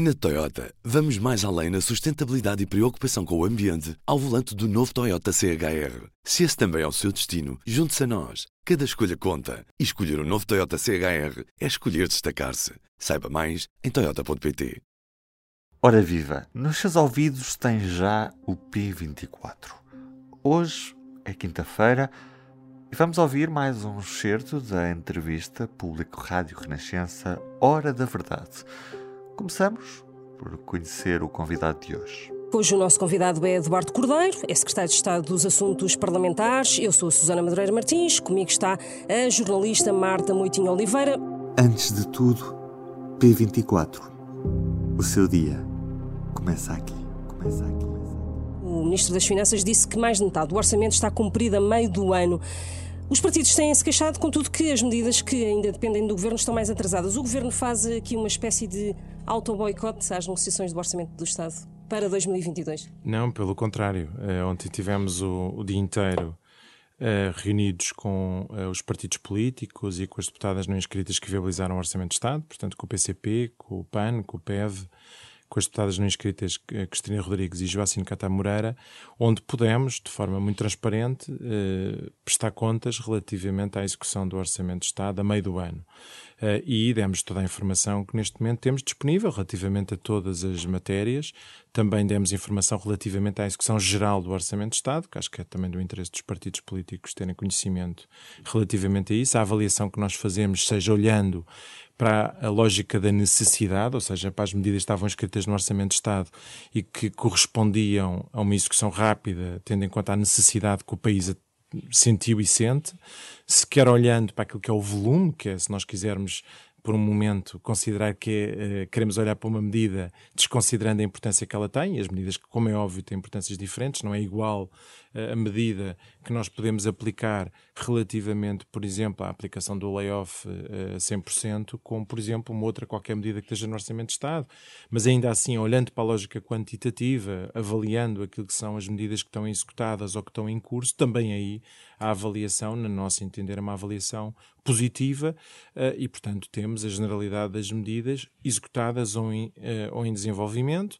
Na Toyota, vamos mais além na sustentabilidade e preocupação com o ambiente ao volante do novo Toyota CHR. Se esse também é o seu destino, junte-se a nós. Cada escolha conta. E escolher o um novo Toyota CHR é escolher destacar-se. Saiba mais em Toyota.pt. Ora viva, nos seus ouvidos tem já o P24. Hoje é quinta-feira e vamos ouvir mais um excerto da entrevista Público Rádio Renascença Hora da Verdade Começamos por conhecer o convidado de hoje. Hoje o nosso convidado é Eduardo Cordeiro, é secretário de Estado dos Assuntos Parlamentares. Eu sou a Susana Madureira Martins, comigo está a jornalista Marta Moitinho Oliveira. Antes de tudo, P24. O seu dia começa aqui. Começa aqui. O Ministro das Finanças disse que mais de metade do orçamento está cumprido a meio do ano. Os partidos têm-se queixado, contudo, que as medidas que ainda dependem do governo estão mais atrasadas. O governo faz aqui uma espécie de auto-boicote às negociações do Orçamento do Estado para 2022? Não, pelo contrário. Uh, ontem tivemos o, o dia inteiro uh, reunidos com uh, os partidos políticos e com as deputadas não inscritas que viabilizaram o Orçamento do Estado, portanto, com o PCP, com o PAN, com o PEV com as deputadas não inscritas eh, Cristina Rodrigues e Joacine Cata Moreira, onde pudemos, de forma muito transparente, eh, prestar contas relativamente à execução do Orçamento de Estado a meio do ano. Eh, e demos toda a informação que neste momento temos disponível relativamente a todas as matérias. Também demos informação relativamente à execução geral do Orçamento de Estado, que acho que é também do interesse dos partidos políticos terem conhecimento relativamente a isso. A avaliação que nós fazemos, seja olhando para a lógica da necessidade, ou seja, para as medidas que estavam escritas no Orçamento de Estado e que correspondiam a uma execução rápida, tendo em conta a necessidade que o país sentiu e sente, se quer olhando para aquilo que é o volume, que é, se nós quisermos por um momento considerar que é, queremos olhar para uma medida desconsiderando a importância que ela tem, e as medidas que, como é óbvio, têm importâncias diferentes, não é igual a medida que nós podemos aplicar relativamente, por exemplo, à aplicação do layoff a 100%, como, por exemplo, uma outra qualquer medida que esteja no Orçamento de Estado. Mas ainda assim, olhando para a lógica quantitativa, avaliando aquilo que são as medidas que estão executadas ou que estão em curso, também aí a avaliação, na nossa entender, é uma avaliação positiva e, portanto, temos a generalidade das medidas executadas ou em, ou em desenvolvimento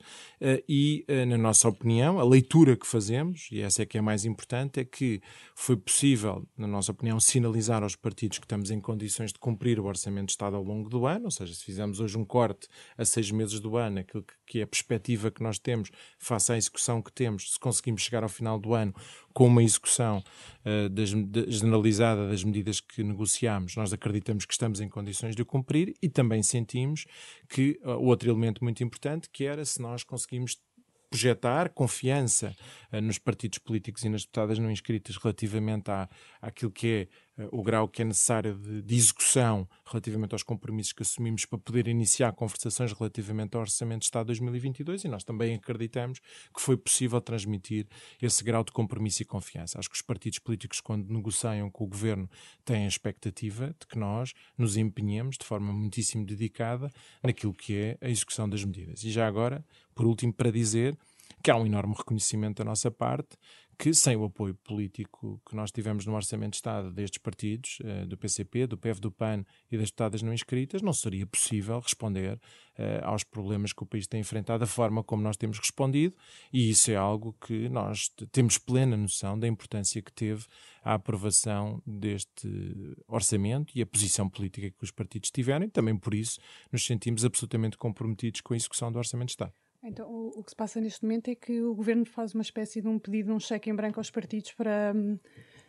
e, na nossa opinião, a leitura que fazemos, e essa é que é mais importante, é que foi possível, na nossa opinião, sinalizar aos partidos que estamos em condições de cumprir o Orçamento de Estado ao longo do ano, ou seja, se fizermos hoje um corte a seis meses do ano, aquilo que é a perspectiva que nós temos face à execução que temos, se conseguimos chegar ao final do ano com uma execução uh, das, de, generalizada das medidas que negociamos, nós acreditamos que estamos em condições de cumprir e também sentimos que uh, outro elemento muito importante, que era se nós conseguimos projetar confiança uh, nos partidos políticos e nas deputadas não inscritas relativamente à, àquilo que é o grau que é necessário de, de, execução relativamente aos compromissos que assumimos para poder iniciar conversações relativamente ao Orçamento de Estado 2022 e nós também acreditamos que foi possível transmitir esse grau de compromisso e confiança. Acho que os partidos políticos, quando negociam com o Governo, têm a expectativa de que nós nos empenhemos de forma muitíssimo dedicada naquilo que é a execução das medidas. E já agora, por último, para dizer que há um enorme reconhecimento da nossa parte que sem o apoio político que nós tivemos no Orçamento de Estado destes partidos, eh, do PCP, do PEV, do PAN e das deputadas não inscritas, não seria possível responder eh, aos problemas que o país tem enfrentado da forma como nós temos respondido, e isso é algo que nós temos plena noção da importância que teve a aprovação deste orçamento e a posição política que os partidos tiveram, e também por isso nos sentimos absolutamente comprometidos com a execução do Orçamento de Estado. Então, o, que se passa neste momento é que o governo faz uma espécie de um pedido, um cheque em branco aos partidos para. Hum,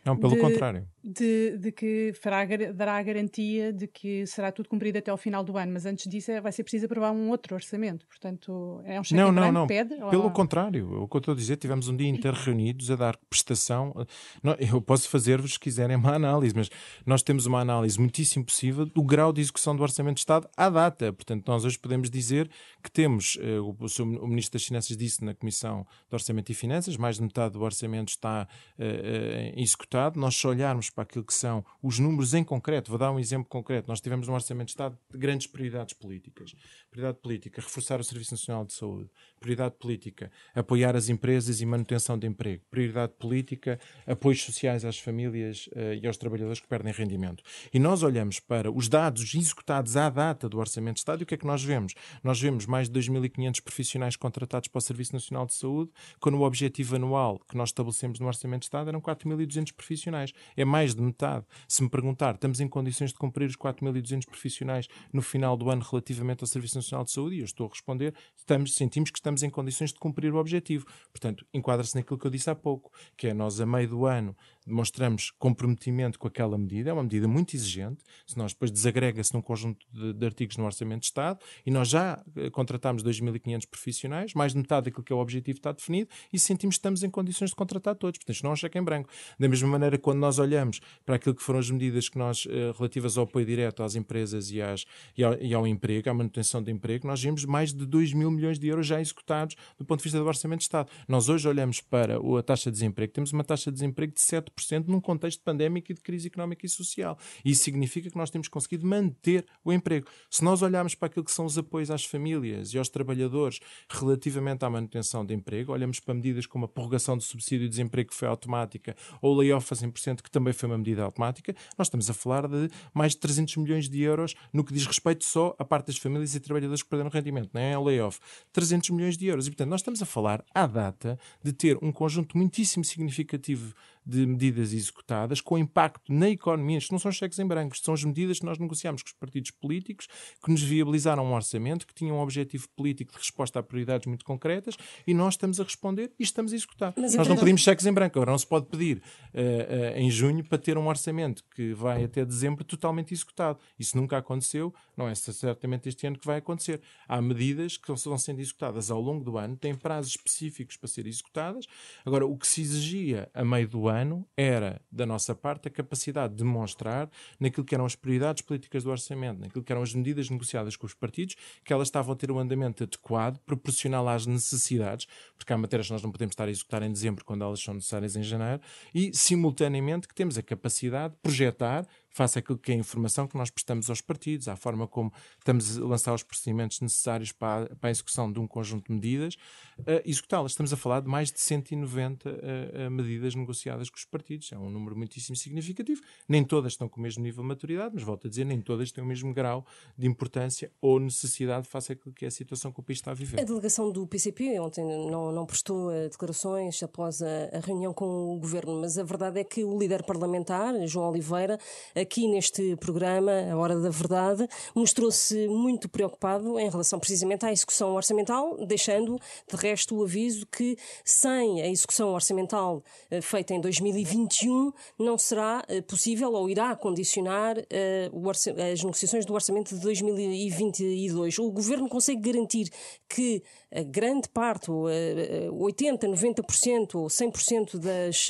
não, pelo de, contrário. De, de que fará, dará a garantia de que será tudo cumprido até ao final do ano, mas antes disso é, vai ser preciso aprovar um outro orçamento. Portanto, é um cheque não, não, não. pede? Pelo ou... contrário, o que eu estou a dizer, tivemos um dia inteiro reunidos a dar prestação. Não, eu posso fazer-vos, se quiserem, uma análise, mas nós temos uma análise muitíssimo possível do grau de execução do Orçamento de Estado à data. Portanto, nós hoje podemos dizer que temos, uh, o, o, Ministro das Finanças disse na Comissão de Orçamento e Finanças, mais de metade do orçamento está uh, uh, Nós olhar olharmos para aquilo que são os números em concreto, vou dar um exemplo concreto. Nós tivemos um Orçamento de Estado de grandes prioridades políticas. Prioridade política, reforçar o Serviço Nacional de Saúde. Prioridade política, apoiar as empresas e manutenção de emprego. Prioridade política, apoios sociais às famílias uh, e aos trabalhadores que perdem rendimento. E nós olhamos para os dados executados à data do Orçamento de Estado e o que é que nós vemos? Nós vemos mais de 2.500 profissionais contratados para o Serviço Nacional de Saúde, quando o objetivo anual que nós estabelecemos no Orçamento de Estado eram 4.200 profissionais. É mais de metade. Se me perguntar, estamos em condições de cumprir os 4.200 profissionais no final do ano relativamente ao Serviço Nacional de Saúde? E eu estou a responder, estamos, sentimos que estamos em condições de cumprir o objetivo. Portanto, enquadra-se naquilo que eu disse há pouco, que é nós, a meio do ano, demonstramos comprometimento com aquela medida, é uma medida muito exigente, se nós depois desagrega-se num conjunto de, de, artigos no Orçamento de Estado, e nós já eh, contratamos 2.500 profissionais, mais de metade daquilo que é o objetivo está definido, e sentimos que estamos em condições de contratar todos, portanto não é um cheque em branco. Da mesma maneira, quando nós olhamos para aquilo que foram as medidas que nós, eh, relativas ao apoio direto às empresas e, às, e, ao, e ao emprego, à manutenção de emprego, nós vimos mais de 2 mil milhões de euros já executados do ponto de vista do Orçamento de Estado. Nós hoje olhamos para a taxa de desemprego, temos uma taxa de desemprego de 7% num contexto pandémico e de crise económica e social. Isso significa que nós temos conseguido manter o emprego. Se nós olharmos para aquilo que são os apoios às famílias e aos trabalhadores relativamente à manutenção de emprego, olhamos para medidas como a prorrogação do subsídio de desemprego que foi automática ou o layoff a 100% que também foi uma medida automática, nós estamos a falar de mais de 300 milhões de euros no que diz respeito só à parte das famílias e trabalhadores que perderam rendimento, não é? O layoff. 300 milhões de euros. E, portanto, nós estamos a falar, à data, de ter um conjunto muitíssimo significativo de medidas executadas com impacto na economia. Isto não são cheques em branco, isto são as medidas que nós negociámos com os partidos políticos que nos viabilizaram um orçamento que tinha um objetivo político de resposta a prioridades muito concretas e nós estamos a responder e estamos a executar. Mas nós não pedimos cheques em branco, agora não se pode pedir uh, uh, em junho para ter um orçamento que vai até dezembro totalmente executado. Isso nunca aconteceu, não é certamente este ano que vai acontecer. Há medidas que vão sendo executadas ao longo do ano, têm prazos específicos para serem executadas. Agora, o que se exigia a meio do ano era, da nossa parte, a capacidade de demonstrar naquilo que eram as prioridades políticas do orçamento, naquilo que eram as medidas negociadas com os partidos, que elas estavam a ter um andamento adequado, proporcional às necessidades, porque há matérias que nós não podemos estar a executar em dezembro quando elas são necessárias em janeiro, e simultaneamente que temos a capacidade de projetar face àquilo que é a informação que nós prestamos aos partidos, à forma como estamos a lançar os procedimentos necessários para a, para a execução de um conjunto de medidas, uh, executá-las. Estamos a falar de mais de 190 uh, uh, medidas negociadas com os partidos. É um número muitíssimo significativo. Nem todas estão com o mesmo nível de maturidade, mas volto a dizer, nem todas têm o mesmo grau de importância ou necessidade face àquilo que é a situação que o país está a viver. A delegação do PCP ontem não, não prestou declarações após a, a reunião com o governo, mas a verdade é que o líder parlamentar, João Oliveira, aqui neste programa, A Hora da Verdade, mostrou-se muito preocupado em relação precisamente à execução orçamental, deixando de resto o aviso que sem a execução orçamental eh, feita em 2021 não será eh, possível ou irá condicionar eh, as negociações do orçamento de 2022. O governo consegue garantir que a grande parte, 80, 90% ou 100% das,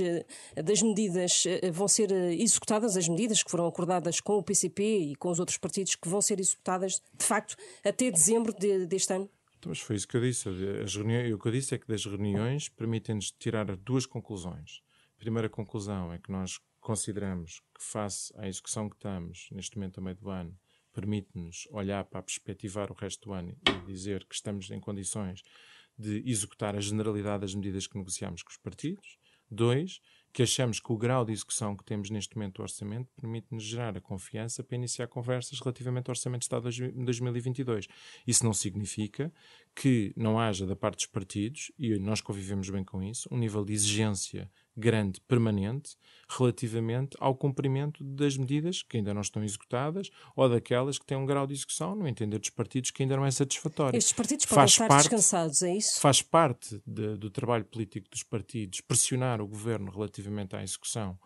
das medidas vão ser executadas, as medidas que foram acordadas com o PCP e com os outros partidos que vão ser executadas, de facto, até dezembro de, deste ano? Então, mas foi isso que eu disse. As reuniões, o que eu disse é que das reuniões permitem-nos tirar duas conclusões. A primeira conclusão é que nós consideramos que, face à execução que estamos neste momento a meio do ano, permite-nos olhar para perspectivar o resto do ano e dizer que estamos em condições de executar a generalidade das medidas que negociamos com os partidos. Dois, que achamos que o grau de execução que temos neste momento do orçamento permite-nos gerar a confiança para iniciar conversas relativamente ao Orçamento de Estado de 2022. Isso não significa que não haja da parte dos partidos, e nós convivemos bem com isso, um nível de exigência grande, permanente, relativamente ao cumprimento das medidas que ainda não estão executadas ou daquelas que têm um grau de execução, no entender dos partidos, que ainda não é satisfatório. Estes partidos podem faz estar parte, descansados, é isso? Faz parte de, do trabalho político dos partidos pressionar o governo relativamente à execução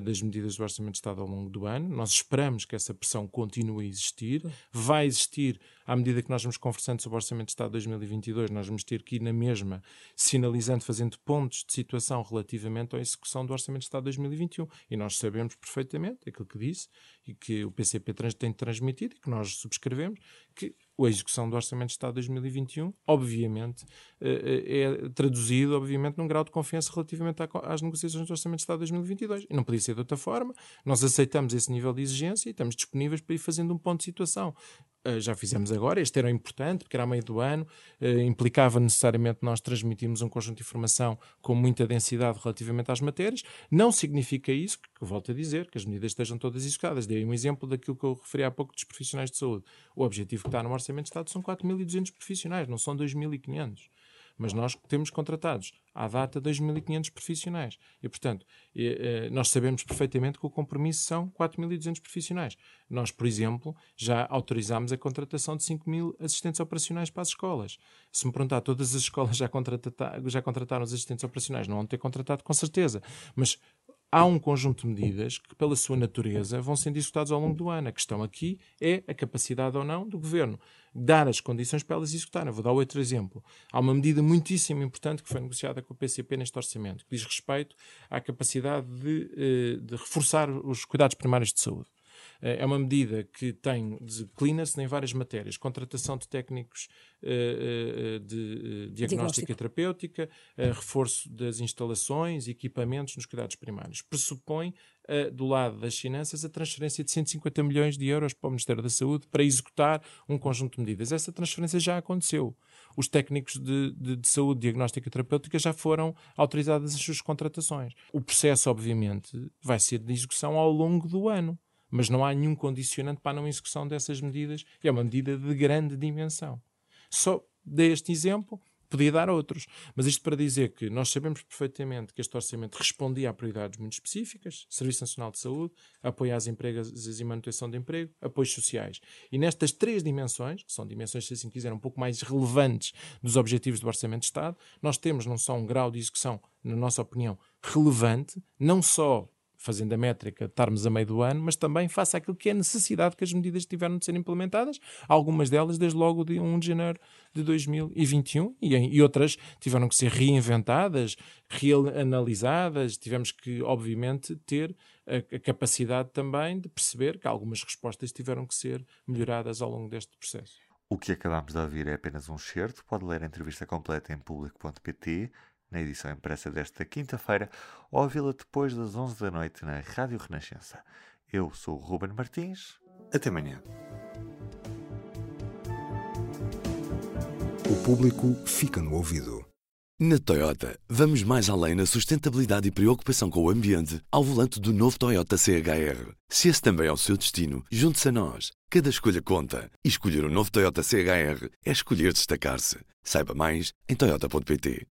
das medidas do Orçamento de Estado ao longo do ano. Nós esperamos que essa pressão continue a existir. Vai existir, à medida que nós vamos conversando sobre o Orçamento de Estado de 2022, nós vamos ter que ir na mesma, sinalizando, fazendo pontos de situação relativamente à execução do Orçamento de Estado de 2021. E nós sabemos perfeitamente aquilo que disse e que o PCP tem transmitido e que nós subscrevemos, que a execução do Orçamento de Estado de 2021, obviamente, eh, eh, é traduzido, obviamente, num grau de confiança relativamente às negociações do Orçamento de Estado de 2022. E não podia ser de outra forma. Nós aceitamos esse nível de exigência e estamos disponíveis para ir fazendo um ponto de situação já fizemos agora, este era importante, porque era a meio do ano, uh, implicava necessariamente nós transmitirmos um conjunto de informação com muita densidade relativamente às matérias. Não significa isso, que, que volto a dizer, que as medidas estejam todas executadas. Dei um exemplo daquilo que eu referi há pouco dos profissionais de saúde. O objetivo que está no Orçamento de Estado são 4.200 profissionais, não são 2.500 mas nós temos contratados à data 2.500 profissionais. E, portanto, nós sabemos perfeitamente que o compromisso são 4.200 profissionais. Nós, por exemplo, já autorizámos a contratação de 5.000 assistentes operacionais para as escolas. Se me perguntar, todas as escolas já, já contrataram os assistentes operacionais? Não vão ter contratado, com certeza. Mas há um conjunto de medidas que, pela sua natureza, vão sendo executadas ao longo do ano. A questão aqui é a capacidade ou não do governo dar as condições para elas executarem. Vou dar outro exemplo. Há uma medida muitíssimo importante que foi negociada com o PCP neste orçamento, que diz respeito à capacidade de, eh, de reforçar os cuidados primários de saúde. Eh, é uma medida que tem, declina-se em várias matérias. Contratação de técnicos uh, de uh, diagnóstica e terapêutica, reforço das instalações e equipamentos nos cuidados primários. Pressupõe, do lado das finanças, a transferência de 150 milhões de euros para o Ministério da Saúde para executar um conjunto de medidas. Essa transferência já aconteceu. Os técnicos de, de, de saúde, diagnóstica e terapêutica já foram autorizadas as suas contratações. O processo, obviamente, vai ser de execução ao longo do ano mas não há nenhum condicionante para a não execução dessas medidas e é uma medida de grande dimensão. Só dei este exemplo, podia dar outros, mas isto para dizer que nós sabemos perfeitamente que este orçamento respondia a prioridades muito específicas, Serviço Nacional de Saúde, apoio às empresas e manutenção de emprego, apoios sociais. E nestas três dimensões, que são dimensões, se assim quiser, um pouco mais relevantes dos objetivos do Orçamento de Estado, nós temos não só um grau de execução, na nossa opinião, relevante, não só fazendo a métrica, estarmos a meio do ano, mas também faça aquilo que é necessidade que as medidas tiveram de ser implementadas, algumas delas desde logo de 1 de janeiro de 2021 e, e outras tiveram que ser reinventadas, reanalisadas, tivemos que, obviamente, ter a, a capacidade também de perceber que algumas respostas tiveram que ser melhoradas ao longo deste processo. O que acabamos de ouvir é apenas um certo. Pode ler a entrevista completa em público.pt na edição impressa desta quinta-feira, ou ouvi-la depois das 11 da noite na Rádio Renascença. Eu sou o Ruben Martins. Até amanhã. O público fica no ouvido. Na Toyota, vamos mais além na sustentabilidade e preocupação com o ambiente ao volante do novo Toyota CHR. Se esse também é o seu destino, junte-se a nós. Cada escolha conta. E escolher o um novo Toyota CHR é escolher destacar-se. Saiba mais em Toyota.pt.